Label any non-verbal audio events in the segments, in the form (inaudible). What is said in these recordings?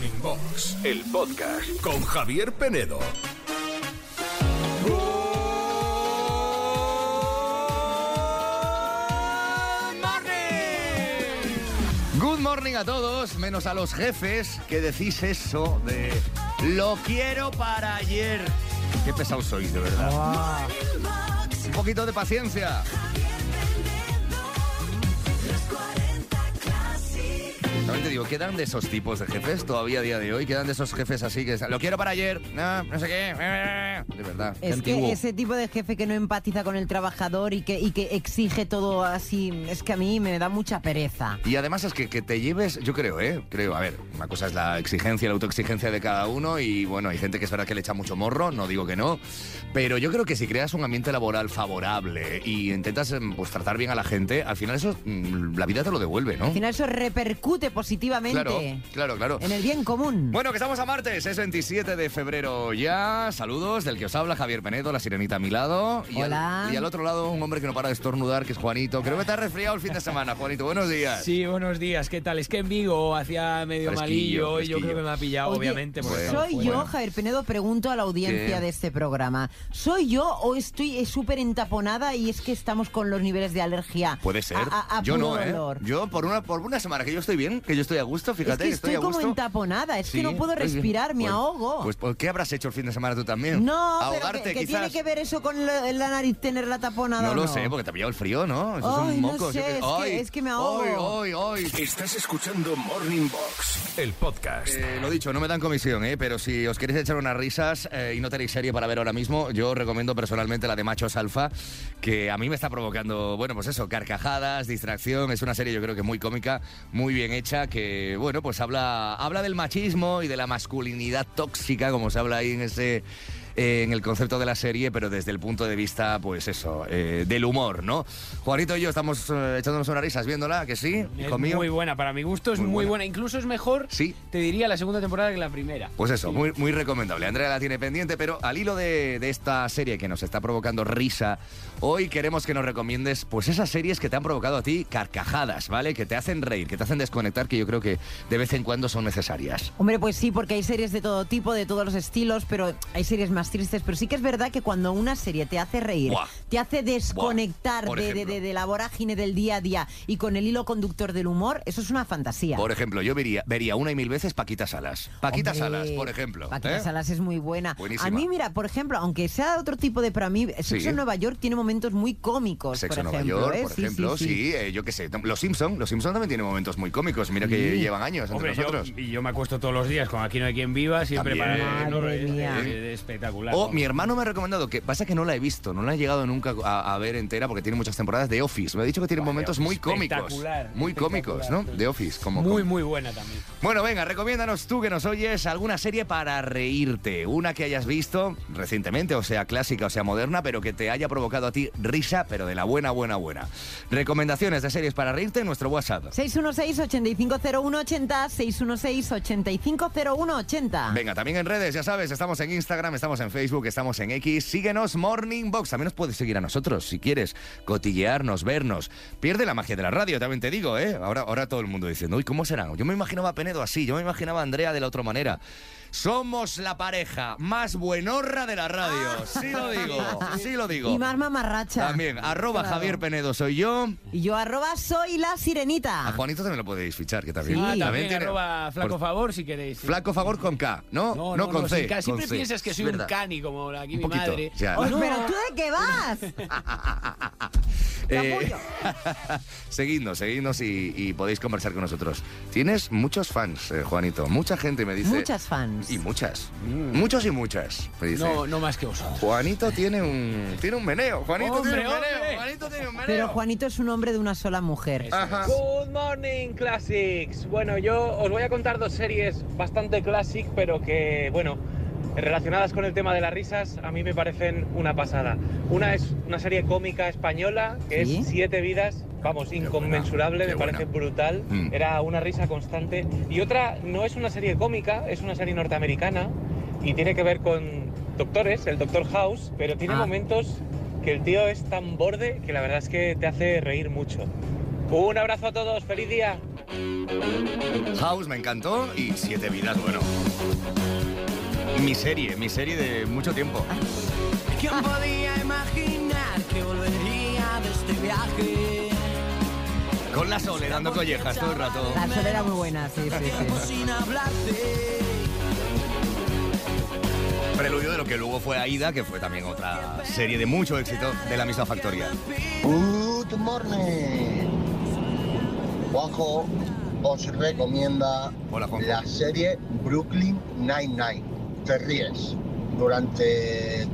Morning Box, el podcast con Javier Penedo. Good morning a todos, menos a los jefes que decís eso de lo quiero para ayer. Qué pesados sois, de verdad. Un poquito de paciencia. También te digo, quedan de esos tipos de jefes todavía a día de hoy, quedan de esos jefes así que lo quiero para ayer, no, no sé qué, de verdad. Es antiguo. que ese tipo de jefe que no empatiza con el trabajador y que, y que exige todo así, es que a mí me da mucha pereza. Y además es que, que te lleves, yo creo, ¿eh? Creo, a ver, una cosa es la exigencia, la autoexigencia de cada uno y bueno, hay gente que es verdad que le echa mucho morro, no digo que no, pero yo creo que si creas un ambiente laboral favorable y intentas em, pues tratar bien a la gente, al final eso, mm, la vida te lo devuelve, ¿no? Al final eso repercute positivamente Claro, claro, claro. en el bien común. Bueno, que estamos a martes, es 27 de febrero ya. Saludos del que os habla Javier Penedo, la sirenita a mi lado. Y Hola. Al, y al otro lado un hombre que no para de estornudar, que es Juanito. Creo que te has resfriado el fin de semana, Juanito. Buenos días. Sí, buenos días, ¿qué tal? Es que en Vigo hacía medio Fresquillo, malillo y yo creo que me ha pillado, Oye, obviamente. bueno, ¿Soy yo, Javier Penedo? Pregunto a la audiencia ¿Qué? de este programa. ¿Soy yo o estoy súper entaponada y es que estamos con los niveles de alergia? Puede ser. A, a- a yo no, ¿eh? dolor? Yo por una, por una semana que yo estoy bien, que yo estoy a gusto, Es fíjate, que estoy estoy a como gusto. entaponada, es Sí, que no puedo pues respirar, me Pues- ahogo. Pues, ¿por ¿qué habrás hecho el fin de semana tú también? no, Ahogarte, pero que, que tiene que ver eso con la, la nariz tener la taponada No lo sé, porque te ha pillado el frío, ¿no? Esos son Ay, no mocos. sé, yo qué- es que- Ay, es que me ahogo. Ay, ay, ay. Estás escuchando Morning Box, el podcast. Eh, lo dicho, no me dan comisión, ¿eh? pero si os queréis echar unas risas eh, y no tenéis serie para ver ahora mismo, yo os recomiendo personalmente la de Machos Alfa, que a mí me está provocando, bueno, pues eso, carcajadas, distracción. Es una serie yo creo que muy cómica, muy bien hecha, que, bueno, pues habla, habla del machismo y de la masculinidad tóxica, como se habla ahí en ese... eh, en el concepto de la serie, pero desde el punto de vista, pues eso, eh, del humor, ¿no? Juanito y yo estamos eh, echándonos unas risas viéndola, que sí, Es hijo mío. muy buena, para mi gusto es Muy muy, buena. buena. Incluso es mejor, Sí. te diría, la segunda temporada que la primera. Pues eso, Sí. muy, muy recomendable. Andrea la tiene pendiente, pero al hilo de, de esta serie que nos está provocando risa, hoy queremos que nos recomiendes pues esas series que te han provocado a ti carcajadas, ¿vale? Que te hacen reír, que te hacen desconectar, que yo creo que de vez en cuando son necesarias. Hombre, pues sí, porque hay series de todo tipo, de todos los estilos, pero hay series más tristes. Pero sí que es verdad que cuando una serie te hace reír, Buah. te hace desconectar de, de- ejemplo. de- de la vorágine del día a día y con el hilo conductor del humor, eso es una fantasía. Por ejemplo, yo vería, vería una y mil veces Paquita Salas. Paquita Hombre, Salas, por ejemplo. Paquita ¿eh? Salas es muy buena. Buenísima. A mí, mira, por ejemplo, aunque sea otro tipo de... Para mí, Sexo Sí. en Nueva York tiene momentos muy cómicos, Sexo en Nueva. York, ¿eh? por Sí, ejemplo, sí, sí, sí. eh, yo qué sé. Los Simpson, los Simpson también tienen momentos muy cómicos. Mira que llevan años entre Hombre, nosotros. y yo me acuesto todos los días con Aquí no hay quien viva, siempre También. para no Madre reír. mía. Es- es espectacular. O mi hermano me ha recomendado que pasa que no la he visto, no la he llegado nunca a, a ver entera porque tiene muchas temporadas de Office. Me ha dicho que tiene momentos muy cómicos. espectacular, Muy cómicos, ¿no? De Office, como Muy, como- muy buena también. Bueno, venga, recomiéndanos tú que nos oyes alguna serie para reírte. Una que hayas visto recientemente, o sea clásica o sea moderna, pero que te haya provocado a ti risa, pero de la buena, buena, buena. Recomendaciones de series para reírte en nuestro WhatsApp. 616-850180, 616-850180. Venga, también en redes, ya sabes, estamos en Instagram, estamos en Facebook, estamos en X. Síguenos Morning Box. También nos puedes seguir a nosotros si quieres cotillearnos, vernos. Pierde la magia de la radio, también te digo, ¿eh? Ahora, ahora todo el mundo diciendo, uy, ¿cómo será? Yo me imaginaba a Penedo así, yo me imaginaba a Andrea de la otra manera. Somos la pareja más buenorra de la radio. Sí lo digo, sí lo digo. Y más mamarracha. También, arroba Claro. Javier Penedo soy yo. Y yo arroba soy la sirenita. A Juanito también lo podéis fichar, que también. Ah, también, tiene- arroba flaco por- favor si queréis. sí. Flaco favor con K, ¿no? No, no, con no, C. K. Siempre C. piensas que soy un cani como aquí Un mi poquito, madre. ya. No. ¿Pero tú de qué vas? (laughs) Eh, (laughs) seguidnos, seguidnos y, y podéis conversar con nosotros. Tienes muchos fans, eh, Juanito. Mucha gente me dice. Muchas fans. Y muchas. Muchos y muchas. Me dice. No, no más que vosotros. Juanito tiene un. Tiene un meneo. Juanito Hombre, tiene un meneo. hombre. Juanito tiene un meneo. Pero Juanito es un hombre de una sola mujer. Ajá. Good morning, Classics. Bueno, yo os voy a contar dos series bastante classic, pero que, bueno, relacionadas con el tema de las risas, a mí me parecen una pasada. Una es una serie cómica española, que ¿Sí? es Siete Vidas, vamos, inconmensurable, me parece brutal. Mm. Era una risa constante. Y otra no es una serie cómica, es una serie norteamericana y tiene que ver con doctores, el Doctor House, pero tiene Ah. momentos que el tío es tan borde que la verdad es que te hace reír mucho. Un abrazo a todos, feliz día. House me encantó y Siete vidas, bueno. Mi serie, mi serie de mucho tiempo. ¿Quién podía imaginar que volvería de este viaje? Con la Sole dando collejas todo el rato. La Sole era muy buena, sí, sí, Tiempo sí. Preludio de lo que luego fue Aida, que fue también otra serie de mucho éxito de la misma factoría. Good morning. Juanjo os recomienda Hola, Juanjo. la serie Brooklyn Nine-Nine. Te ríes durante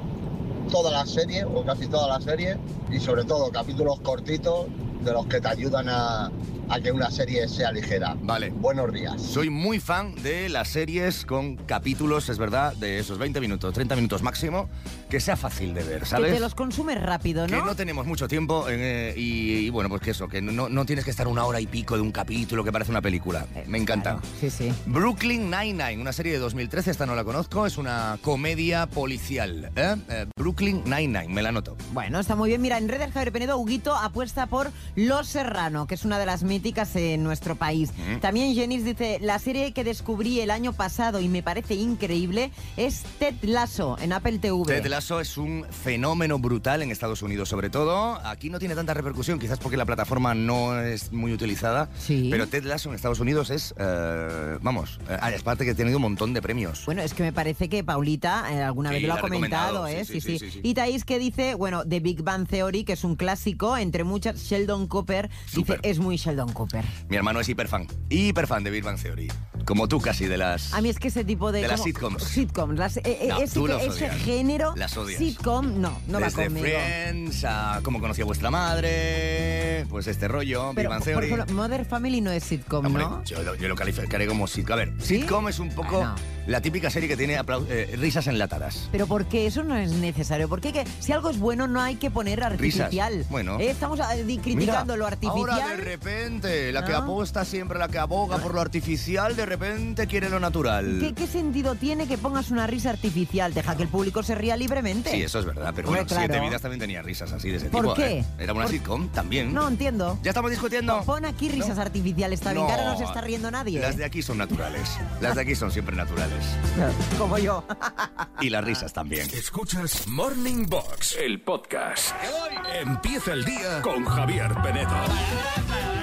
toda la serie o casi toda la serie y sobre todo capítulos cortitos de los que te ayudan a, a que una serie sea ligera. Vale. Buenos días. Soy muy fan de las series con capítulos, es verdad, de esos 20 minutos, 30 minutos máximo, que sea fácil de ver, Que ¿sabes? te los consumes rápido, Que ¿no? no tenemos mucho tiempo eh, y, y bueno, pues que eso, que no, no tienes que estar una hora y pico de un capítulo que parece una película. Me encanta. Claro, sí, sí. Brooklyn Nine-Nine, una serie de 2013, esta no la conozco, es una comedia policial. ¿eh? Eh, Brooklyn Nine-Nine, me la noto. Bueno, está muy bien. Mira, en redes Javier Penedo, Huguito apuesta por Los Serrano, que es una de las míticas en nuestro país. Mm. También Jenis dice, la serie que descubrí el año pasado y me parece increíble es Ted Lasso en Apple TV. Ted Lasso es un fenómeno brutal en Estados Unidos, sobre todo. Aquí no tiene tanta repercusión, quizás porque la plataforma no es muy utilizada. Sí. Pero Ted Lasso en Estados Unidos es, eh, vamos, eh, es parte que ha tenido un montón de premios. Bueno, es que me parece que Paulita eh, alguna Sí, vez lo ha comentado, ¿eh? sí, sí, sí, sí. Y Thais que dice, bueno, The Big Bang Theory, que es un clásico, entre muchas, Sheldon Cooper, Súper. dice, es muy Sheldon Cooper. Mi hermano es hiperfan, hiperfan de Big Bang Theory. Como tú casi de las... A mí es que ese tipo de... De las sitcoms. Sitcoms. las- eh, eh, No, ese, género Las odias. sitcom, no, no va Desde conmigo. Friends a Cómo conocí a vuestra madre, pues este rollo, Big Pero, por Theory. ejemplo, Mother Family no es sitcom, Hombre, ¿no? yo, lo- yo lo calificaré como sitcom. A ver, ¿Sí? sitcom es un poco la típica serie que tiene eh, risas enlatadas. Pero porque eso no es necesario. Porque que, si algo es bueno no hay que poner artificial. Bueno. Eh, Estamos criticando Mira, lo artificial. Ahora de repente, la que ¿No? aposta siempre, la que aboga por lo artificial, de repente quiere lo natural. ¿Qué, qué sentido tiene que pongas una risa artificial? Deja que el público se ría libremente. Sí, eso es verdad, pero bueno, claro. Siete Vidas también tenía risas así de ese ¿Por tipo. qué? ¿eh? Era una Por- sitcom también. No entiendo. ¿Ya estamos discutiendo? Pon aquí risas No. artificiales también, que ahora no se está riendo nadie. Las ¿eh? de aquí son naturales. Las de aquí son siempre naturales. (laughs) Como yo. Y las risas también. Escuchas Morning Box, el podcast. Empieza el día con Javier Penedo.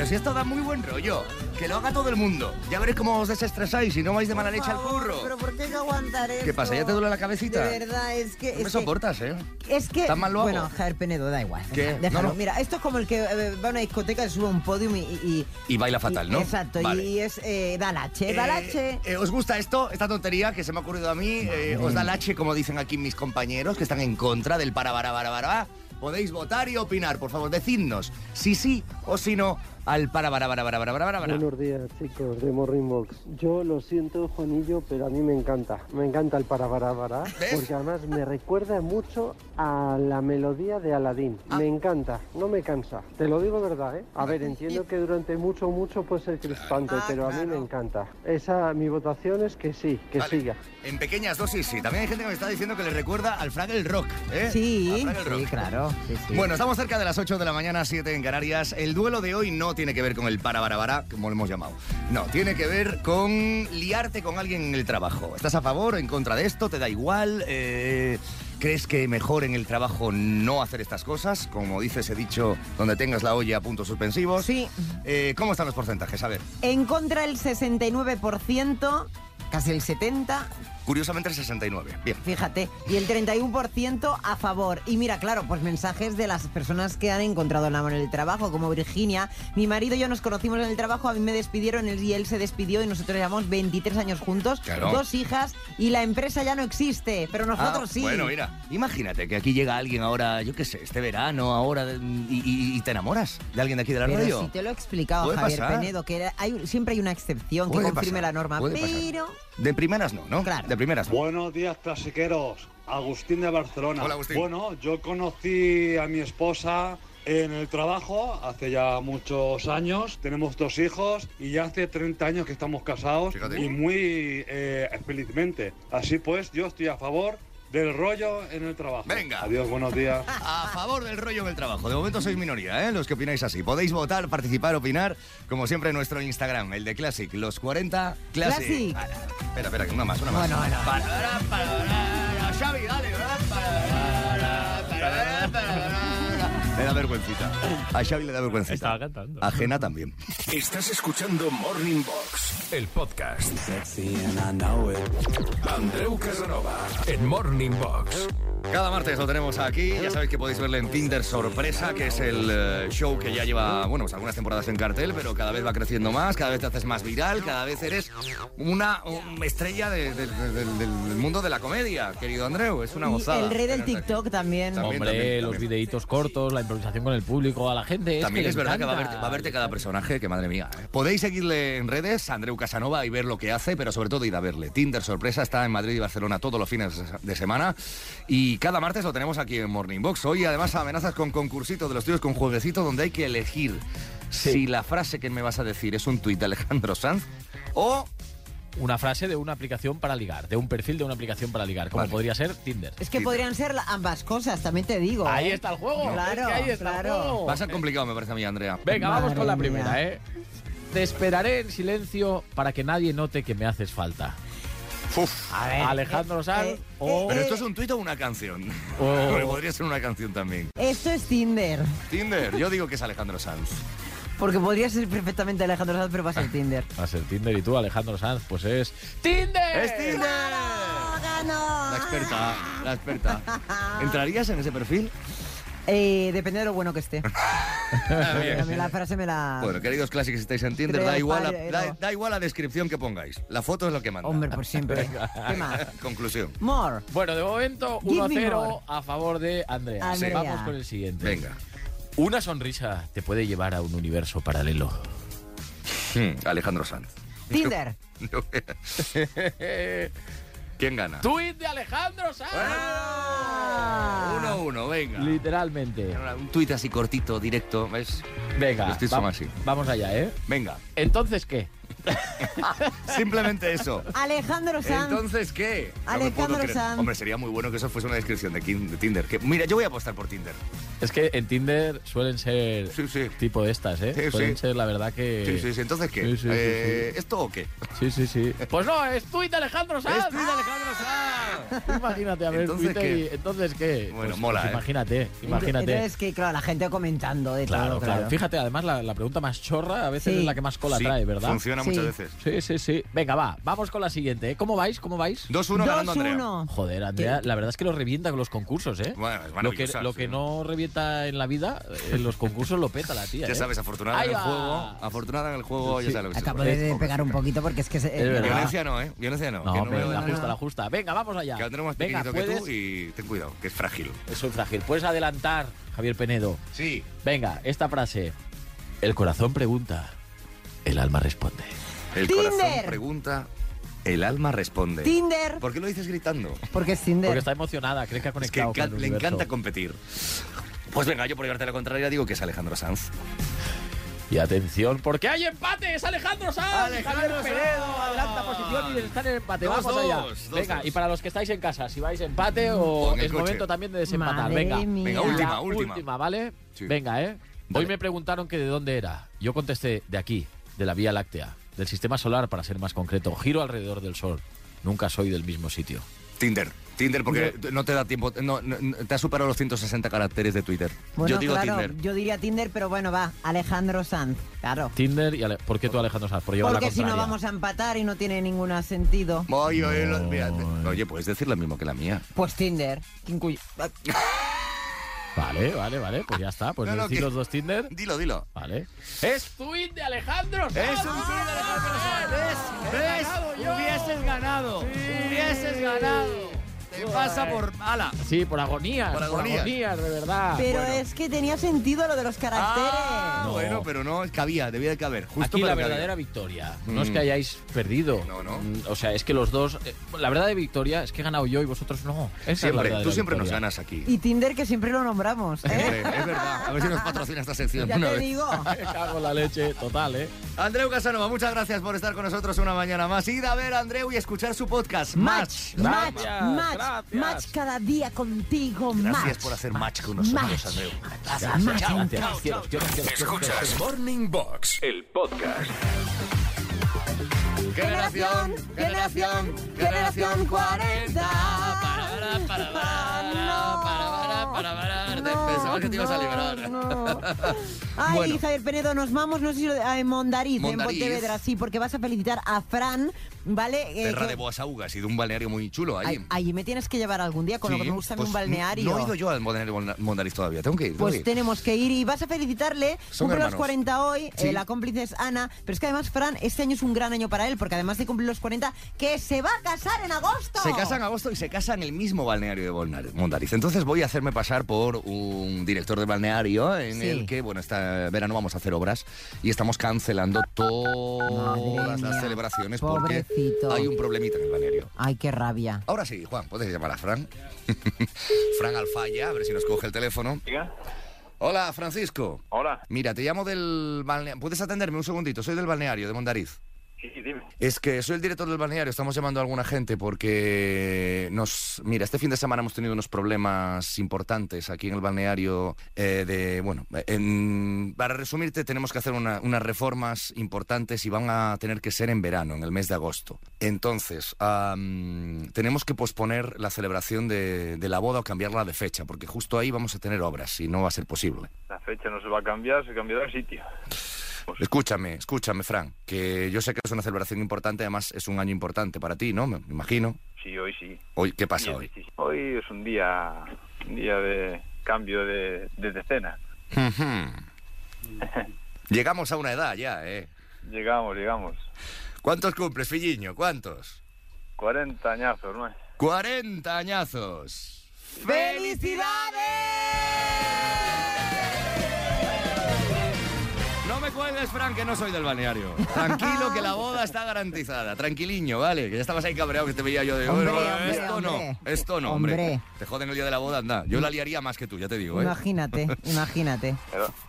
Pero si esto da muy buen rollo, que lo haga todo el mundo. Ya veréis cómo os desestresáis y no vais de mala leche al curro. Pero ¿por qué hay que aguantar esto? ¿Qué pasa? ¿Ya te duele la cabecita? De verdad, es que... No me que- soportas, ¿eh? Es que. ¿Tan mal lo bueno? Javier Penedo, da igual. ¿Qué? Déjalo. No, no. Mira, esto es como el que eh, va a una discoteca, sube a un podium y. y- Y baila fatal, y- ¿no? Exacto, Vale. y es eh, da lache, da Eh, lache. eh, ¿Os gusta esto, esta tontería que se me ha ocurrido a mí? Eh, ¿Os da lache, como dicen aquí mis compañeros, que están en contra del para, para, para, para? Podéis votar y opinar, por favor, decidnos si sí o si no al para, para, para, para, para, para, para. Buenos días, chicos, de Morning Box. Yo lo siento, Juanillo, pero a mí me encanta. Me encanta el para para para, ¿Ves? porque además me recuerda mucho a la melodía de Aladdin. Me encanta, no me cansa. Te lo digo verdad, ¿eh? A ver, (laughs) entiendo que durante mucho, mucho puede ser crispante, Ah, pero a mí me encanta. Esa, mi votación es que sí, que Vale. siga. En pequeñas dosis, sí. También hay gente que me está diciendo que le recuerda al Fraggle Rock, ¿eh? Sí, Al Fraggle sí, Rock. claro. sí, sí. Bueno, estamos cerca de las 8 de la mañana, 7 en Canarias. El duelo de hoy no tiene que ver con el para, para, para, como lo hemos llamado. No, tiene que ver con liarte con alguien en el trabajo. ¿Estás a favor o en contra de esto? ¿Te da igual? Eh, ¿Crees que mejor en el trabajo no hacer estas cosas? Como dice ese dicho, donde tengas la olla a puntos suspensivos. Sí. Eh, ¿Cómo están los porcentajes? A ver, En contra el 69%, casi el 70%, curiosamente el 69. Bien. fíjate, y el 31% a favor. Y mira, claro, pues mensajes de las personas que han encontrado el amor en el trabajo, como Virginia. Mi marido y yo nos conocimos en el trabajo, a mí me despidieron él y él se despidió y nosotros llevamos 23 años juntos, Claro. dos hijas y la empresa ya no existe, pero nosotros Ah, sí. Bueno, mira, imagínate que aquí llega alguien ahora, yo qué sé, este verano, ahora, y, y- y te enamoras de alguien de aquí de la Pero radio. si te lo he explicado, Javier pasar. Penedo, que hay, siempre hay una excepción que confirme pasar, la norma, pasar. pero... De primeras no, ¿no? Claro. De primeras. Buenos días, clasiqueros. Agustín de Barcelona. Hola, Agustín. Bueno, yo conocí a mi esposa en el trabajo hace ya muchos años. Tenemos dos hijos y ya hace 30 años que estamos casados Fíjate. y muy eh, felizmente. Así pues, yo estoy a favor del rollo en el trabajo. Venga. Adiós, buenos días. (laughs) A favor del rollo en el trabajo. De momento sois minoría, ¿eh? Los que opináis así. Podéis votar, participar, opinar, como siempre en nuestro Instagram, el de Classic, los 40 Classic. Classic. Para. Espera, espera, que una más, una más. Bueno, bueno. Para, para, para, para, Xavi, dale. Para, Le da vergüencita. A Xavi le da vergüencita. Estaba cantando. Ajena también. Estás escuchando Morning Box, el podcast. Andreu Casanova en Morning Box. Cada martes lo tenemos aquí. Ya sabéis que podéis verle en Tinder Sorpresa, que es el eh, show que ya lleva, bueno, pues algunas temporadas en cartel, pero cada vez va creciendo más, cada vez te haces más viral, cada vez eres una um, estrella de- de- de- del- del mundo de la comedia, querido Andreu. Es una Y gozada. el rey del aquí. TikTok también. También, Hombre, también, los también. videitos cortos, la improvisación con el público, a la gente. También que es verdad que va a, encanta. verte, va a verte cada personaje, que madre mía. ¿eh? Podéis seguirle en redes, Andreu Casanova, y ver lo que hace, pero sobre todo ir a verle. Tinder Sorpresa está en Madrid y Barcelona todos los fines de semana. Y cada martes lo tenemos aquí en Morning Box. Hoy además amenazas con concursito de los tíos con jueguecito donde hay que elegir si la frase que me vas a decir es un tuit de Alejandro Sanz o... Una frase de una aplicación para ligar, de un perfil de una aplicación para ligar, como Vale. podría ser Tinder. Es que podrían ser ambas cosas, también te digo. Ahí ¿eh? está el juego. Claro, es que ahí está claro. el juego. Va a ser complicado, me parece a mí, Andrea. Venga, vamos con la mía. primera, ¿eh? Te esperaré en silencio para que nadie note que me haces falta. Uf. A ver, Alejandro eh, Sanz eh, o... Pero esto es un tuit o una canción. Oh. (laughs) Podría ser una canción también. Esto es Tinder. Tinder, yo digo que es Alejandro Sanz. Porque podría ser perfectamente Alejandro Sanz, pero va a ser Tinder. Va a ser Tinder y tú, Alejandro Sanz, pues es... ¡Tinder! ¡Es Tinder! ¡Ganó! La experta, la experta. ¿Entrarías en ese perfil? Eh, depende de lo bueno que esté. (laughs) Ah, la frase me la... Bueno, queridos clásicos, si estáis en Tinder, da igual, da, igual la descripción que pongáis. La foto es lo que manda. Hombre, por siempre. (laughs) ¿Qué más? Conclusión. More. Bueno, de momento Give me 1-0 more. a favor de Andrea. Andrea. Vamos con el siguiente. Venga. Una sonrisa te puede llevar a un universo paralelo. Hmm, Alejandro Sanz. Tinder. (laughs) ¿Quién gana? ¡Tweet de Alejandro Sanz! Ah. Uno a uno, venga. Literalmente. Un tuit así cortito, directo, ¿ves? Venga, Los tweets son va- así. vamos allá, ¿eh? Venga. Entonces, ¿qué? (laughs) Simplemente eso. Alejandro Sanz. Entonces, ¿qué? No Alejandro. Sanz. Hombre, sería muy bueno que eso fuese una descripción de, Kin- de Tinder. Que, mira, yo voy a apostar por Tinder. Es que en Tinder suelen ser Sí, sí. tipo de estas, ¿eh? Sí, suelen sí. ser, la verdad, que... Sí, sí, sí. Entonces, ¿qué? Sí, sí, sí, Eh, ¿Esto o qué? Sí, sí, sí. Pues no, es tuit de Alejandro Sanz. ¡Es tuit de Alejandro Sanz! Tú Imagínate, a ver, Entonces, Twitter ¿qué? y- Entonces, ¿qué? Bueno, Pues- mola, pues ¿eh? Imagínate, imagínate. Entonces, que claro, la gente comentando de Claro, todo, claro, claro. Fíjate, además la, la pregunta más chorra a veces Sí. es la que más cola Sí, trae, ¿verdad? Funciona Sí. muchas veces. Sí, sí, sí. Venga, va, vamos con la siguiente. ¿eh? ¿Cómo vais? ¿Cómo vais? 2-1 ganando Andrea. 2-1. Joder, Andrea, la verdad es que lo revienta con los concursos, ¿eh? Bueno, es lo que, lo sí. que no revienta en la vida, en los concursos lo peta la tía. Ya ¿eh? sabes, afortunada Ahí en el va. juego. Afortunada en el juego, ya sabes Acabo puede. de pegar un poquito porque es que... Se, Es. Violencia no, ¿eh? Violencia no. No, me- la justa, la justa. Venga, vamos allá. Que Andrea es más Venga, pequeñito puedes... que tú y ten cuidado, que es frágil. Soy frágil. Puedes adelantar, Javier Penedo. Sí. Venga, esta frase. El corazón pregunta, el alma responde. El Tinder. corazón pregunta, el alma responde. Tinder. ¿Por qué lo dices gritando? Porque es Tinder. Porque está emocionada, cree que ha Es que conectado encan- con el le universo. encanta competir. Pues venga, yo por llevarte la contraria digo que es Alejandro Sanz. Y atención, porque hay empate, es Alejandro Sanz. Alejandro Javier Penedo adelanta posición y está en el empate. Dos, Vamos allá. dos, Venga, dos. y para los que estáis en casa, si vais empate O o en el es coche. momento también de desempatar. Madre Venga, mía. Venga, última, última. última, ¿vale? Sí. Venga, ¿eh? Hoy me preguntaron que de dónde era. Yo contesté de aquí, de la Vía Láctea, del sistema solar para ser más concreto. Giro alrededor del Sol. Nunca soy del mismo sitio. Tinder. Tinder porque no te da tiempo. No, no- no- te has superado los 160 caracteres de Twitter. Bueno, yo digo claro, Tinder. yo diría Tinder, pero bueno, va, Alejandro Sanz, claro. Tinder y Ale- ¿Por qué tú, Alejandro Sanz? Por Porque la si no vamos a empatar y no tiene ningún sentido. Oye, oye, lo- mira, oye, puedes decir lo mismo que la mía. Pues Tinder. Vale, vale, vale. Pues ya está. Pues No, no, decir que- los dos Tinder. Dilo, dilo. Vale. Es tuit de Alejandro Sanz. Es un tuit de Alejandro Sanz. ¿Ves? He ganado. Hubieses ganado. Sí. Hubieses ganado. Pasa por... ¡Hala! Sí, por agonías. Por Por agonías. agonías, de verdad. Pero bueno. es que tenía sentido lo de los caracteres. Ah, No. Bueno, pero no, cabía, debía de caber. Justo Aquí la cabía. verdadera victoria. No es Mm. que hayáis perdido. No, no. Mm, O sea, es que los dos. eh, La verdad de victoria es que he ganado yo y vosotros no. Esa es la Siempre, verdadera tú siempre nos ganas aquí. Y Tinder que siempre lo nombramos. ¿eh? Siempre, es verdad. A ver si nos patrocina esta sección. Ya una te vez. digo. (laughs) Me cago en la leche, total, ¿eh? Andreu Casanova, muchas gracias por estar con nosotros una mañana más. Id a ver a Andreu y escuchar su podcast. Match, match, match, gracias. match cada día contigo, Gracias match. por hacer match con nosotros, Match. Andreu. Gracias, match. Cielos, cielos, cielos, Escuchas Morning Box, el podcast. Generación, generación, generación 40. No, Pensaba que te ibas a liberar. no. (laughs) Ay, Bueno. Javier Penedo, nos vamos, no sé si lo de- a Mondariz, Mondariz. en Pontevedra, sí, porque vas a felicitar a Fran, ¿vale? Eh, Terra que- de Boas Augas y de un balneario muy chulo ahí. Ay, allí me tienes que llevar algún día, con lo Sí, que me gusta pues un balneario. No he ido yo al balneario Mon- Mondariz todavía. Tengo que ir. Pues ir. tenemos que ir y vas a felicitarle. Son cumple los hermanos. 40 hoy, Sí. eh, la cómplice es Ana. Pero es que además, Fran, este año es un gran año para él, porque además de cumplir los 40, que se va a casar en agosto. Se casa en agosto y se casa en el mismo balneario de Mondariz. Entonces voy a hacerme pasar por un director de balneario en Sí. el que, bueno, este verano vamos a hacer obras y estamos cancelando todas Madre las mía. celebraciones porque Pobrecito. hay un problemita en el balneario. Ay, qué rabia. Ahora sí, Juan, puedes llamar a Fran. (laughs) Fran Alfaya, a ver si nos coge el teléfono. Diga. Hola, Francisco. Hola. Mira, te llamo del balneario. ¿Puedes atenderme un segundito? Soy del balneario de Mondariz. Sí, sí, dime. Es que soy el director del balneario, estamos llamando a alguna gente porque nos... Mira, este fin de semana hemos tenido unos problemas importantes aquí en el balneario eh, de... Bueno, en- para resumirte, tenemos que hacer una- unas reformas importantes y van a tener que ser en verano, en el mes de agosto. Entonces, am, tenemos que posponer la celebración de, de la boda o cambiarla de fecha, porque justo ahí vamos a tener obras y no va a ser posible. La fecha no se va a cambiar, se cambiará el sitio. Escúchame, escúchame, Fran, que yo sé que es una celebración importante, además es un año importante para ti, ¿no? Me imagino. Sí, hoy sí. Hoy, ¿qué pasa Hoy hoy? es un día, un día de cambio de, de decena. (laughs) Llegamos a una edad ya, ¿eh? Llegamos, llegamos. ¿Cuántos cumples, Filliño? ¿Cuántos? 40 añazos, ¿no? 40 añazos. No cuelgues, Fran, que no soy del balneario. (laughs) Tranquilo, que la boda está garantizada. Tranquiliño, ¿vale? Que ya estabas ahí cabreado que te veía yo de... Hombre, "Bueno, hombre, esto hombre. no, esto no, hombre. Hombre. Te joden el día de la boda, anda. Yo la liaría más que tú, ya te digo, ¿eh? Imagínate, (laughs) imagínate.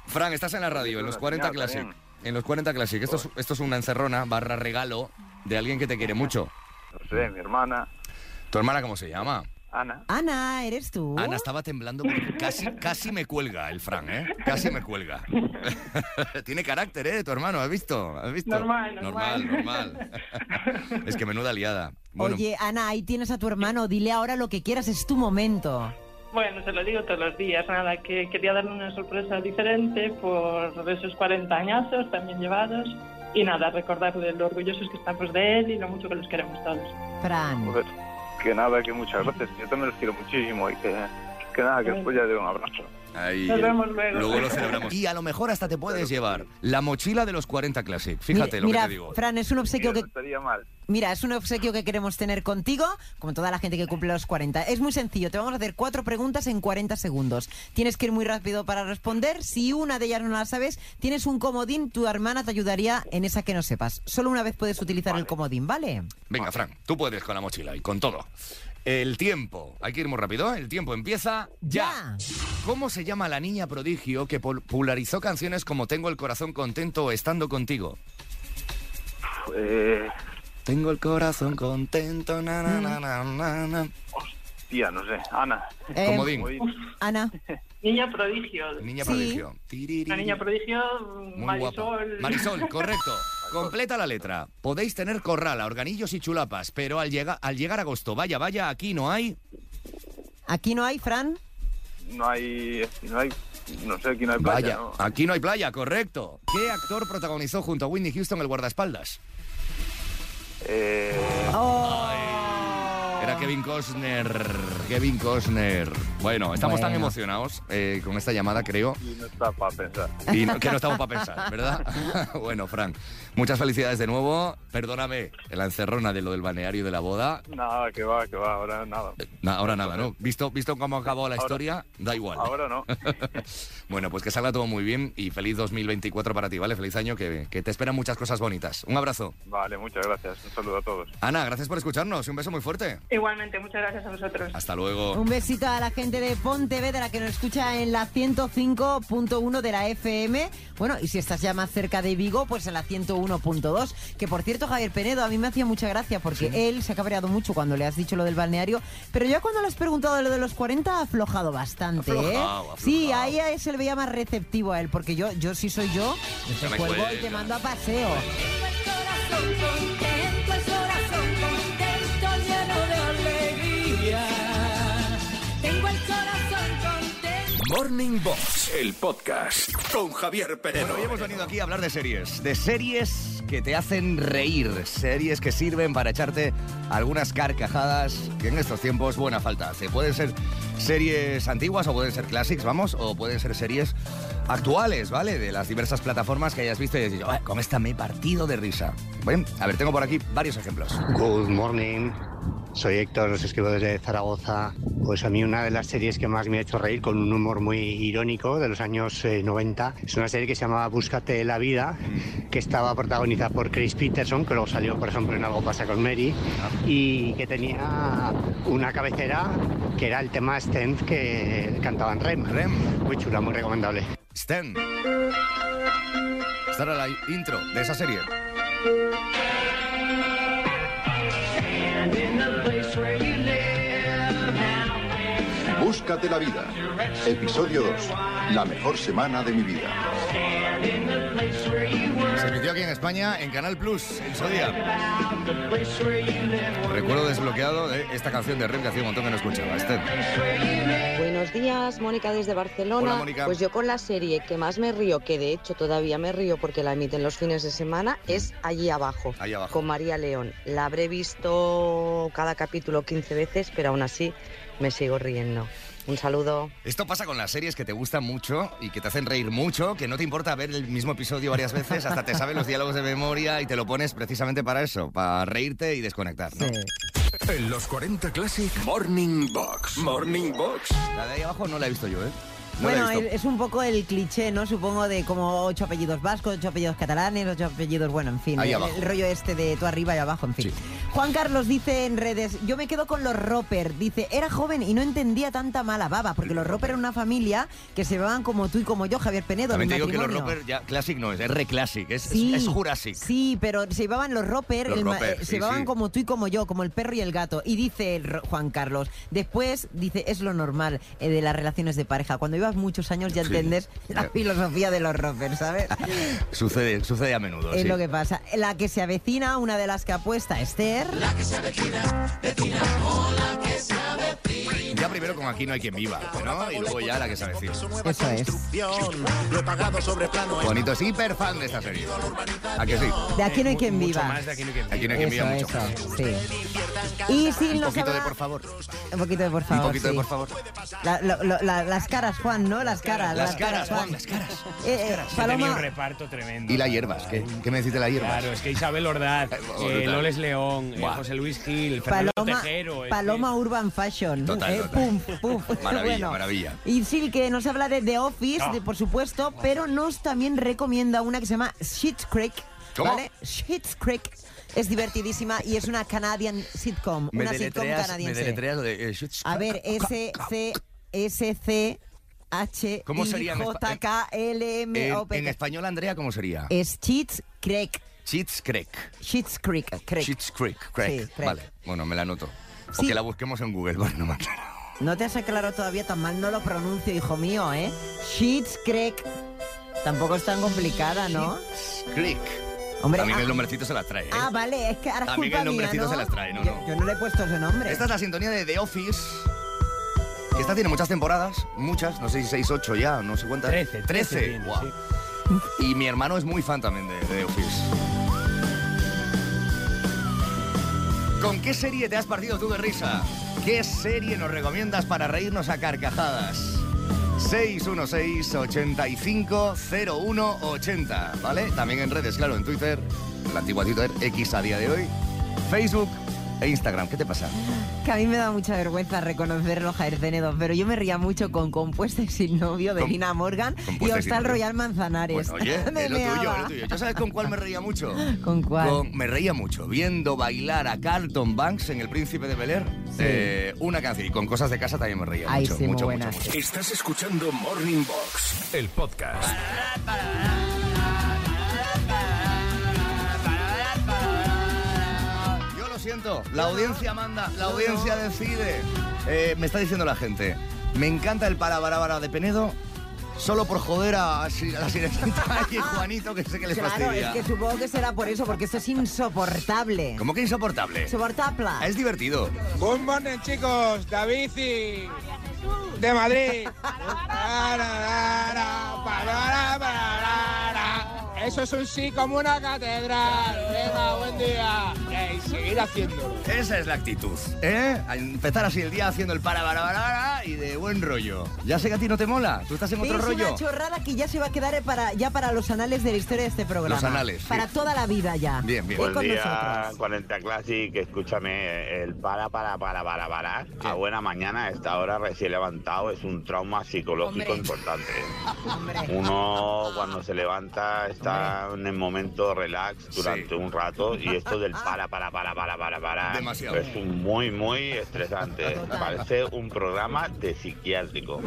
Fran, estás en la radio, en los 40 Señal Classic. En los 40 Classic. Esto es, esto es una encerrona barra regalo de alguien que te quiere mucho. no sé, mi hermana, ¿Tu hermana cómo se llama? Ana. Ana, ¿eres tú? Ana estaba temblando porque casi, casi me cuelga el Fran, ¿eh? Casi me cuelga. (laughs) Tiene carácter, ¿eh? Tu hermano, ¿has visto? ¿Has visto? Normal, Normal, normal. es que menuda liada. Bueno, Oye, Ana, ahí tienes a tu hermano. Dile ahora lo que quieras, es tu momento. Bueno, se lo digo todos los días, nada, que quería darle una sorpresa diferente por esos 40 añazos también llevados y nada, recordarle lo orgullosos que estamos de él y lo mucho que los queremos todos. Fran. Que nada, que muchas gracias. Yo también los quiero muchísimo y que, que nada, que después ya de un abrazo. Ahí, Nos vemos luego. Luego lo celebramos. (laughs) Y a lo mejor hasta te puedes llevar la mochila de los 40 Classic. Fíjate mira, lo mira, que te digo. Fran, es un obsequio Mira, que estaría mal. Mira, es un obsequio que queremos tener contigo, como toda la gente que cumple los 40. Es muy sencillo, te vamos a hacer cuatro preguntas en 40 segundos. Tienes que ir muy rápido para responder. Si una de ellas no la sabes, tienes un comodín, tu hermana te ayudaría en esa que no sepas. Solo una vez puedes utilizar el comodín, ¿vale? Venga, Fran, tú puedes con la mochila y con todo. El tiempo. Hay que ir muy rápido. ¿eh? El tiempo empieza ya. ¿Cómo se llama la niña prodigio que popularizó canciones como Tengo el corazón contento o Estando contigo? Eh, Tengo el corazón contento. Na, na, na, na, na, na. tía, no sé. Ana. Eh, Comodín. Ana. (laughs) Niña prodigio. Niña Sí. prodigio. La niña prodigio, Muy guapa. Marisol. Marisol, correcto. (laughs) Completa la letra. Podéis tener corral, organillos y chulapas, pero al, llega- al llegar agosto, vaya, vaya, aquí no hay. Aquí no hay, Fran. No hay, no hay, no sé, aquí no hay playa, Vaya, ¿no? aquí no hay playa, correcto. ¿Qué actor protagonizó junto a Whitney Houston el guardaespaldas? Eh, Era Kevin Costner. Kevin Costner. Bueno, estamos tan emocionados eh, con esta llamada, creo. y no está para pensar. Y no- que no estamos para pensar, ¿verdad? (laughs) bueno, Fran. Muchas felicidades de nuevo. Perdóname la encerrona de lo del balneario y de la boda. Nada, que va, que va, ahora nada. Na- ahora nada, ¿no? ¿Visto, visto cómo acabó la Ahora- historia? Da igual. Ahora no. (laughs) (laughs) bueno, pues que salga todo muy bien y feliz 2024 para ti, ¿vale? Feliz año, que, que te esperan muchas cosas bonitas. Un abrazo. Vale, muchas gracias. Un saludo a todos. Ana, gracias por escucharnos. Un beso muy fuerte. Igualmente, muchas gracias a vosotros. Hasta luego. Un besito a la gente de Pontevedra que nos escucha en la 105.1 de la FM. Bueno, y si estás ya más cerca de Vigo, pues en la 101.2. Que por cierto, Javier Penedo, a mí me hacía mucha gracia porque él se ha cabreado mucho cuando le has dicho lo del balneario. Pero ya cuando le has preguntado lo de los 40, ha aflojado bastante, ¿eh? Aflojado, Sí, ahí se le veía más receptivo a él, porque yo, yo sí soy yo, te cuelgo y te mando a paseo. Morning Box, el podcast con Javier Penedo. Bueno, hoy hemos venido aquí a hablar de series. De series que te hacen reír. Series que sirven para echarte algunas carcajadas que en estos tiempos buena falta hace. Pueden ser series antiguas o pueden ser clásicos, vamos, o pueden ser series actuales, ¿vale? De las diversas plataformas que hayas visto y dices, "Ay, con esta me he partido de risa. Bueno, a ver, tengo por aquí varios ejemplos. Good morning. Soy Héctor, os escribo desde Zaragoza. Pues a mí una de las series que más me ha hecho reír con un humor muy irónico de los años eh, 90 es una serie que se llamaba Búscate la vida, que estaba protagonizada por Chris Peterson, que luego salió por ejemplo en Algo pasa con Mary, y que tenía una cabecera que era el tema Stenz que cantaban Rem. Rem. Muy chula, muy recomendable. Stan. Esta era la intro de esa serie. the place where you live. Now. Búscate la vida. Episodio 2. La mejor semana de mi vida. Se emitió aquí en España en Canal Plus en su día. Recuerdo desbloqueado de esta canción de Rem que hacía un montón que no escuchaba. Este. Buenos días, Mónica desde Barcelona. Hola, Mónica. Pues yo con la serie que más me río, que de hecho todavía me río porque la emiten los fines de semana, es Allí abajo, Allí abajo. con María León. La habré visto cada capítulo 15 veces, pero aún así me sigo riendo. Un saludo. Esto pasa con las series que te gustan mucho y que te hacen reír mucho, que no te importa ver el mismo episodio varias veces, hasta te sabes los diálogos de memoria y te lo pones precisamente para eso, para reírte y desconectar, ¿no? En los 40 Classic Morning Box. Morning Box. La de ahí abajo no la he visto yo, ¿eh? No Bueno, es un poco el cliché, ¿no? Supongo de como ocho apellidos vascos, ocho apellidos catalanes, ocho apellidos, bueno, en fin, Ahí el, el rollo este de tú arriba y abajo, en fin. Juan Carlos dice en redes, yo me quedo con los Roper, dice, era joven y no entendía tanta mala baba, porque los Roper eran una familia que se llevaban como tú y como yo, Javier Penedo, También te digo que los. Roper ya Classic no es, es Reclassic, es, Sí, es, es Jurassic. Sí, pero se llevaban los Roper, Los el Roper, eh, sí, se llevaban sí. como tú y como yo, como el perro y el gato. Y dice el Juan Carlos, después dice, es lo normal eh, de las relaciones de pareja. Cuando llevas muchos años ya Sí. entiendes la (laughs) filosofía de los Roper, ¿sabes? Sucede, sucede a menudo, es sí. lo que pasa. La que se avecina, una de las que apuesta Esther. La que se Ya primero con Aquí no hay quien viva, ¿no? Y luego ya la que se avecina. Eso es. Bonito es hiper fan de esta serie. ¿A que sí? De aquí no hay quien Mucho viva. más de Aquí no hay quien viva. Aquí no hay quien Eso, viva, mucho eso, más. sí. Y si Un poquito de habla- por favor. Un poquito de por favor. Un poquito de sí. por favor. La- lo- lo- la- las caras, Juan, ¿no? Las caras. Las caras, Juan, las caras. Eh, eh, tenía un Paloma, reparto tremendo. Y las hierbas, ¿qué, ¿qué me decís de las hierbas? Claro, es que Isabel Ordaz, eh. Loles León, eh. José Luis Gil, Fernando Paloma, Tejero. Paloma Urban Fashion. Total, Eh, total. Pum, pum. (laughs) Maravilla, Bueno. maravilla. Y sí, que nos habla de The Office, de- por supuesto, pero nos también recomienda una que se llama Schitt's Creek. ¿Cómo? ¿Vale? Schitt's Creek. Es divertidísima y es una Canadian sitcom. Me una sitcom me canadiense. deletreas lo de... eh, shit, A ver, S, C, S, C, H, ¿Cómo sería en J, K, L, M, O, P, en español, Andrea, ¿cómo sería? Es Schitt's Creek. Cheats Creek. Schitt's Creek. Creek. Cheats Creek. Creek. Sí, Creek. Vale, bueno, me la anoto. O que la busquemos en Google, (laughs) bueno, no me aclaro. No te has aclarado todavía, tan mal no lo pronuncio, hijo mío, ¿eh? Schitt's Creek. Tampoco es tan complicada, ¿no? Creek. Hombre, También ah, el nombrecito se la trae, ¿eh? Ah, vale, es que ahora es También culpa el nombrecito mía, ¿no? se las trae, no, yo, no. yo no le he puesto ese nombre. Esta es la sintonía de The Office. Que esta tiene muchas temporadas, muchas, no sé si 6, 8 ya, no sé cuántas. Trece, trece tiene, guau. Y mi hermano es muy fan también de, de The Office. ¿Con qué serie te has partido tú de risa? ¿Qué serie nos recomiendas para reírnos a carcajadas? 616-850180, ¿vale? También en redes, claro, en Twitter, la antigua Twitter, X a día de hoy, Facebook e Instagram. ¿Qué te pasa? Que a mí me da mucha vergüenza reconocerlo, Jair Penedo, pero yo me ría mucho con Compuesta y sin novio de Lina Morgan y Hostal. Royal Manzanares. Bueno, oye, (laughs) Me lo meaba. lo tuyo. ¿Yo sabes con cuál me reía mucho? (laughs) ¿Con cuál? Con- me reía mucho viendo bailar a Carlton Banks en El Príncipe de Bel Air. eh, una canción. Y con cosas de casa también me reía Ay, mucho, sí, muy mucho, buena. mucho, mucho. Estás escuchando Morning Box, el podcast. Siento, la audiencia manda, la audiencia decide. Eh, me está diciendo la gente, me encanta el parabarabara de Penedo solo por joder a, Si- a la sirenita (laughs) y Juanito, que sé que les Claro, fastidia. es que supongo que será por eso, porque esto es insoportable. ¿Cómo que insoportable? Insoportable. Es divertido. Good morning, chicos. David y de Madrid. (laughs) Eso es un sí como una catedral. Venga, buen día. Y seguir haciéndolo. Esa es la actitud, ¿eh? A empezar así el día haciendo el parabarabara y de buen rollo. Ya sé que a ti no te mola, tú estás en otro es rollo. una chorrada que ya se va a quedar para, ya para los anales de la historia de este programa. Los anales, sí. Para toda la vida ya. Bien, bien. Buen con día, nosotros. 40 Classic. Escúchame, el para, para, para, para, para. A buena mañana, a esta hora recién levantado, es un trauma psicológico Hombre. importante. (laughs) Hombre. Uno cuando se levanta está en el momento relax durante un rato y esto del para, para, para, para, para, para. Demasiado. Es un muy, muy estresante. Parece un programa de psiquiátrico.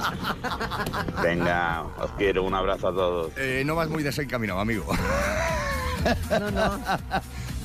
Venga, os quiero, un abrazo a todos. Eh, no vas muy desencaminado, amigo. No, no.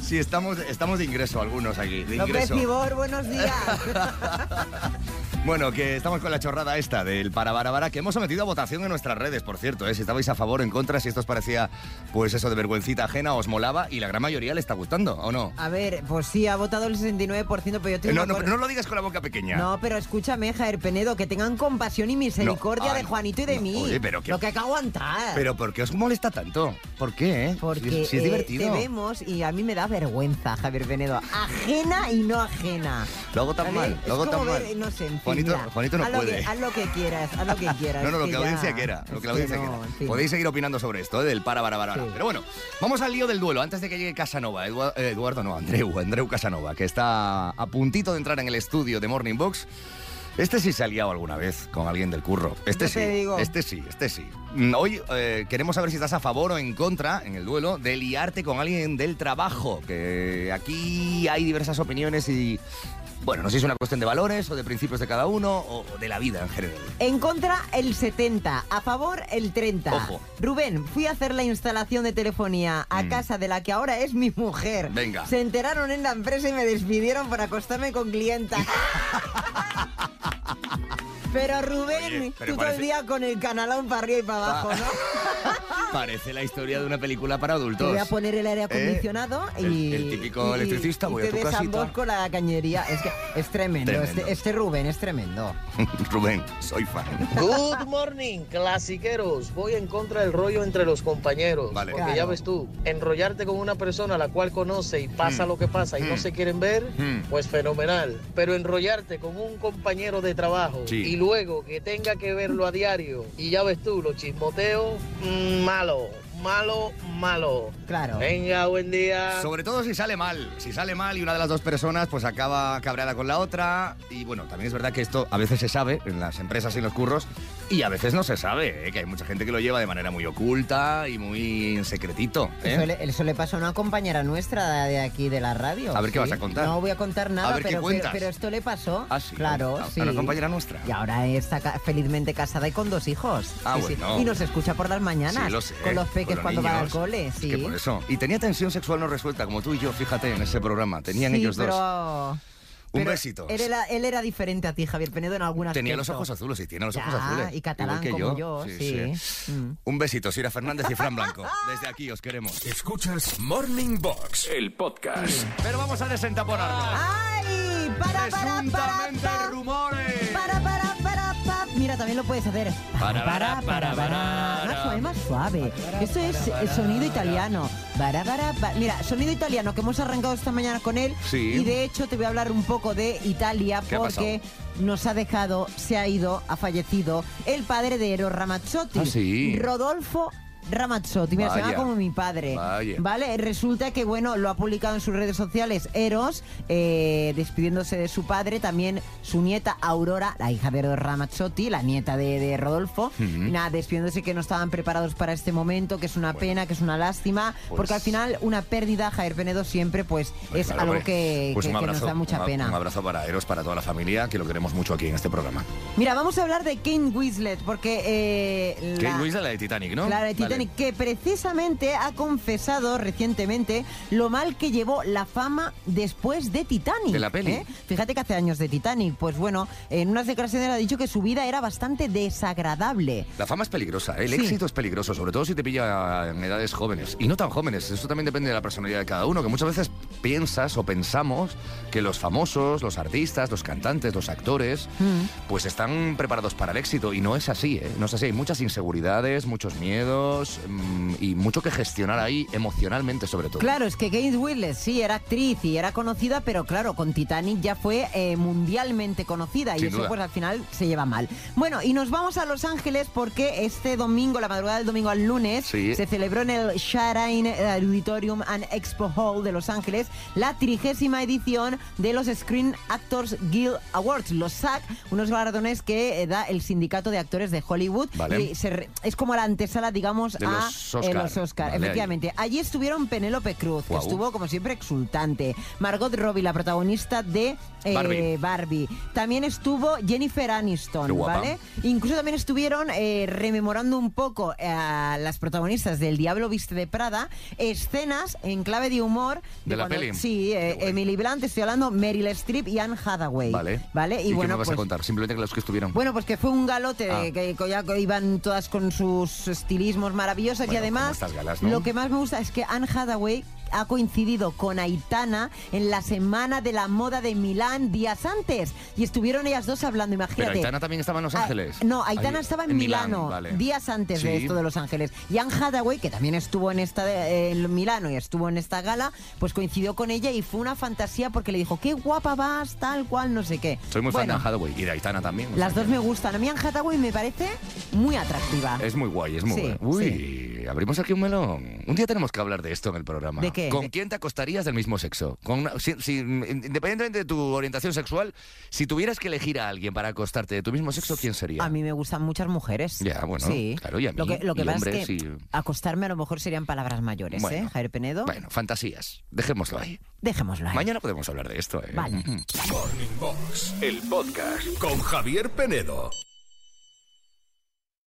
Sí, estamos, estamos de ingreso algunos aquí, de López ingreso. Cibor, buenos días. (laughs) Bueno, que estamos con la chorrada esta del parabarabara que hemos sometido a votación en nuestras redes, por cierto, ¿eh? si estabais a favor o en contra, si esto os parecía, pues eso de vergüencita ajena, os molaba y la gran mayoría le está gustando, ¿o no? A ver, pues sí, ha votado el 69%, pero yo Eh, tengo No, no, cor- no lo digas con la boca pequeña. No, pero escúchame, Jair Penedo, que tengan compasión y misericordia No, de Juanito y de mí. oye, pero que- Lo que hay que aguantar. Pero ¿por qué os molesta tanto? ¿Por qué? eh? Porque si, es- si es eh, divertido. te vemos y a mí me da vergüenza, Javier Penedo. Ajena y no ajena. Lo hago tan ¿Vale? mal, Es lo hago tan como mal. no sé, en fin, Juanito, mira, Juanito no haz lo puede. que- haz lo que quieras, haz lo que quieras. (laughs) No, no, lo que que la audiencia quiera. Lo es que la audiencia no, quiera. en fin. Podéis seguir opinando sobre esto, ¿eh? del para, para, para. Sí. Pero bueno, vamos al lío del duelo. Antes de que llegue Casanova, eh, Eduardo, no, Andreu, Andreu Casanova, que está a puntito de entrar en el estudio de Morning Box. Este sí se ha liado alguna vez con alguien del curro. Este Yo sí. te digo. Este sí, este sí. Mm, Hoy eh, queremos saber si estás a favor o en contra, en el duelo, de liarte con alguien del trabajo. Que aquí hay diversas opiniones y. Bueno, no sé si es una cuestión de valores o de principios de cada uno o de la vida en general. En contra, el 70. A favor, el 30. Ojo. Rubén, fui a hacer la instalación de telefonía a Mm. casa de la que ahora es mi mujer. Venga. Se enteraron en la empresa y me despidieron por acostarme con clientas. (laughs) Pero Rubén, Oye, pero tú todo el parece- día con el canalón para arriba y para abajo, ¿no? (laughs) Parece la historia de una película para Te adultos. voy a poner el aire acondicionado El- y... el típico y- electricista, y voy a te tu casita. con la cañería. Es que es tremendo. Tremendo. Este, este Rubén es tremendo. (laughs) Rubén, soy fan. Good morning, clasiqueros. Voy en contra del rollo entre los compañeros. Vale. Porque ya Claro. ves tú, enrollarte con una persona a la cual conoce y pasa Mm. lo que pasa y no Mm. se quieren ver, Mm. pues fenomenal. Pero enrollarte con un compañero de trabajo Sí. y luego que tenga que verlo a diario y ya ves tú, los chismoteos, mm, malo, malo, malo. Claro. Venga, buen día. Sobre todo si sale mal. Si sale mal y una de las dos personas pues acaba cabreada con la otra. Y bueno, también es verdad que esto a veces se sabe en las empresas y en los curros y a veces no se sabe, ¿eh? que hay mucha gente que lo lleva de manera muy oculta y muy en secretito. ¿eh? Eso, le, eso le pasó a una compañera nuestra de aquí de la radio. A ver, ¿qué vas a contar? No voy a contar nada, A ver, ¿qué pero, cuentas? pero, pero esto le pasó. Ah, sí. Claro, A- una compañera nuestra. Y ahora está ca- felizmente casada y con dos hijos. Ah, Sí, sí. bueno. Y nos escucha por las mañanas. Sí, lo sé. Con los peques Con los cuando van al cole. Es Sí. que por eso. Y tenía tensión sexual no resuelta, como tú y yo, fíjate, en ese programa. Tenían ellos dos. pero... Un pero besito. Él era, él era diferente a ti, Javier Penedo, en algunas Tenía los ojos azules, y tiene los ojos azules. Y catalán que como yo, sí. Mm. Un besito, Sira Fernández y Fran Blanco. Desde aquí os queremos. Escuchas Morning Box, el podcast. Pero vamos a desentaponarnos. ¡Ay! ¡Para, para, para, Presuntamente pa! rumores. Mira, también lo puedes hacer. Para, para, para, para. Más suave, más suave. Esto es el sonido italiano. Para, para, pa- Mira, sonido italiano que hemos arrancado esta mañana con él. Sí. Y de hecho te voy a hablar un poco de Italia ¿Qué ha porque nos ha dejado, se ha ido, ha fallecido el padre de Eros Ramazzotti. Ah, sí. Rodolfo Ramazzotti, mira, se Vaya. llama como mi padre. Vaya. Vale, resulta que, bueno, lo ha publicado en sus redes sociales Eros, eh, despidiéndose de su padre, también su nieta Aurora, la hija de Eros Ramazzotti, la nieta de, de Rodolfo. Ujú. Y nada, despidiéndose que no estaban preparados para este momento, que es una pena, que es una lástima, Pues- porque al final una pérdida, Javier Penedo, siempre pues es Claro, algo que, Pues que- un que abrazo, nos da mucha un, pena. Un abrazo para Eros, para toda la familia, que lo queremos mucho aquí en este programa. Mira, vamos a hablar de Kane Winslet, porque... eh, la- Kate Winslet, la de Titanic, ¿no? Claro, de Vale. Que precisamente ha confesado recientemente lo mal que llevó la fama después de Titanic. De la peli. ¿eh? Fíjate que hace años de Titanic. Pues bueno, en unas declaraciones ha dicho que su vida era bastante desagradable. La fama es peligrosa, ¿eh? el Sí. éxito es peligroso, sobre todo si te pilla en edades jóvenes. Y no tan jóvenes, eso también depende de la personalidad de cada uno, que muchas veces piensas o pensamos que los famosos, los artistas, los cantantes, los actores, pues están preparados para el éxito. Y no es así, ¿eh? No es así. Hay muchas inseguridades, muchos miedos mm, y mucho que gestionar ahí emocionalmente, sobre todo. Claro, es que Kate Winslet sí era actriz y era conocida, pero claro, con Titanic ya fue eh, mundialmente conocida y eso pues al final se lleva mal. Bueno, y nos vamos a Los Ángeles porque este domingo, la madrugada del domingo al lunes, Sí. se celebró en el Shrine Auditorium and Expo Hall de Los Ángeles la trigésima edición de los Screen Actors Guild Awards, los SAG, unos galardones que eh, da el sindicato de actores de Hollywood Vale. y se es como la antesala, digamos, De a los eh, Oscar. los Oscar, Vale, ahí. efectivamente. Allí estuvieron Penélope Cruz, que Guau. estuvo como siempre exultante. Margot Robbie, la protagonista de eh, Barbie. Barbie. También estuvo Jennifer Aniston. ¿vale? Incluso también estuvieron eh, rememorando un poco eh, a las protagonistas del Diablo Viste de Prada, escenas en clave de humor. ¿De la peli? Sí, eh, Emily Blunt, estoy hablando, Meryl Streep y Anne Hathaway. Vale. ¿Vale? ¿Y, Y, bueno, qué me vas pues, a contar? Simplemente que los que estuvieron. bueno, pues que fue un galote de Ah. que ya iban todas con sus estilismos maravillosos y Bueno, además galas, ¿no? lo que más me gusta es que Anne Hathaway ha coincidido con Aitana en la semana de la moda de Milán días antes y estuvieron ellas dos hablando, Pero imagínate. Aitana también estaba en Los Ah, Ángeles. no, Aitana Ahí, estaba en, Milano vale. días antes de esto de Los Ángeles. Y Anne Hathaway, que también estuvo en esta de- en Milano y estuvo en esta gala, pues coincidió con ella y fue una fantasía porque le dijo, qué guapa vas, tal cual, no sé qué. Soy muy fan de Anne Hathaway y de Aitana también. Las dos me gustan. A mí Anne Hathaway me parece muy atractiva. Es muy guay, es muy Sí, guay. Uy, abrimos aquí un melón. Un día tenemos que hablar de esto en el programa. ¿De qué? ¿Con ¿De- quién te acostarías del mismo sexo? Con una- si- si- independientemente de tu orientación sexual, si tuvieras que elegir a alguien para acostarte de tu mismo sexo, ¿quién sería? A mí me gustan muchas mujeres. Ya, bueno, sí. claro, y a mí, Lo que, lo que y pasa hombres, es que y- acostarme a lo mejor serían palabras mayores, Bueno. ¿eh, Javier Penedo? Bueno, fantasías. Dejémoslo ahí. Dejémoslo ahí. Mañana podemos hablar de esto, ¿eh? Vale. Ujú. Morning Box, el podcast con Javier Penedo.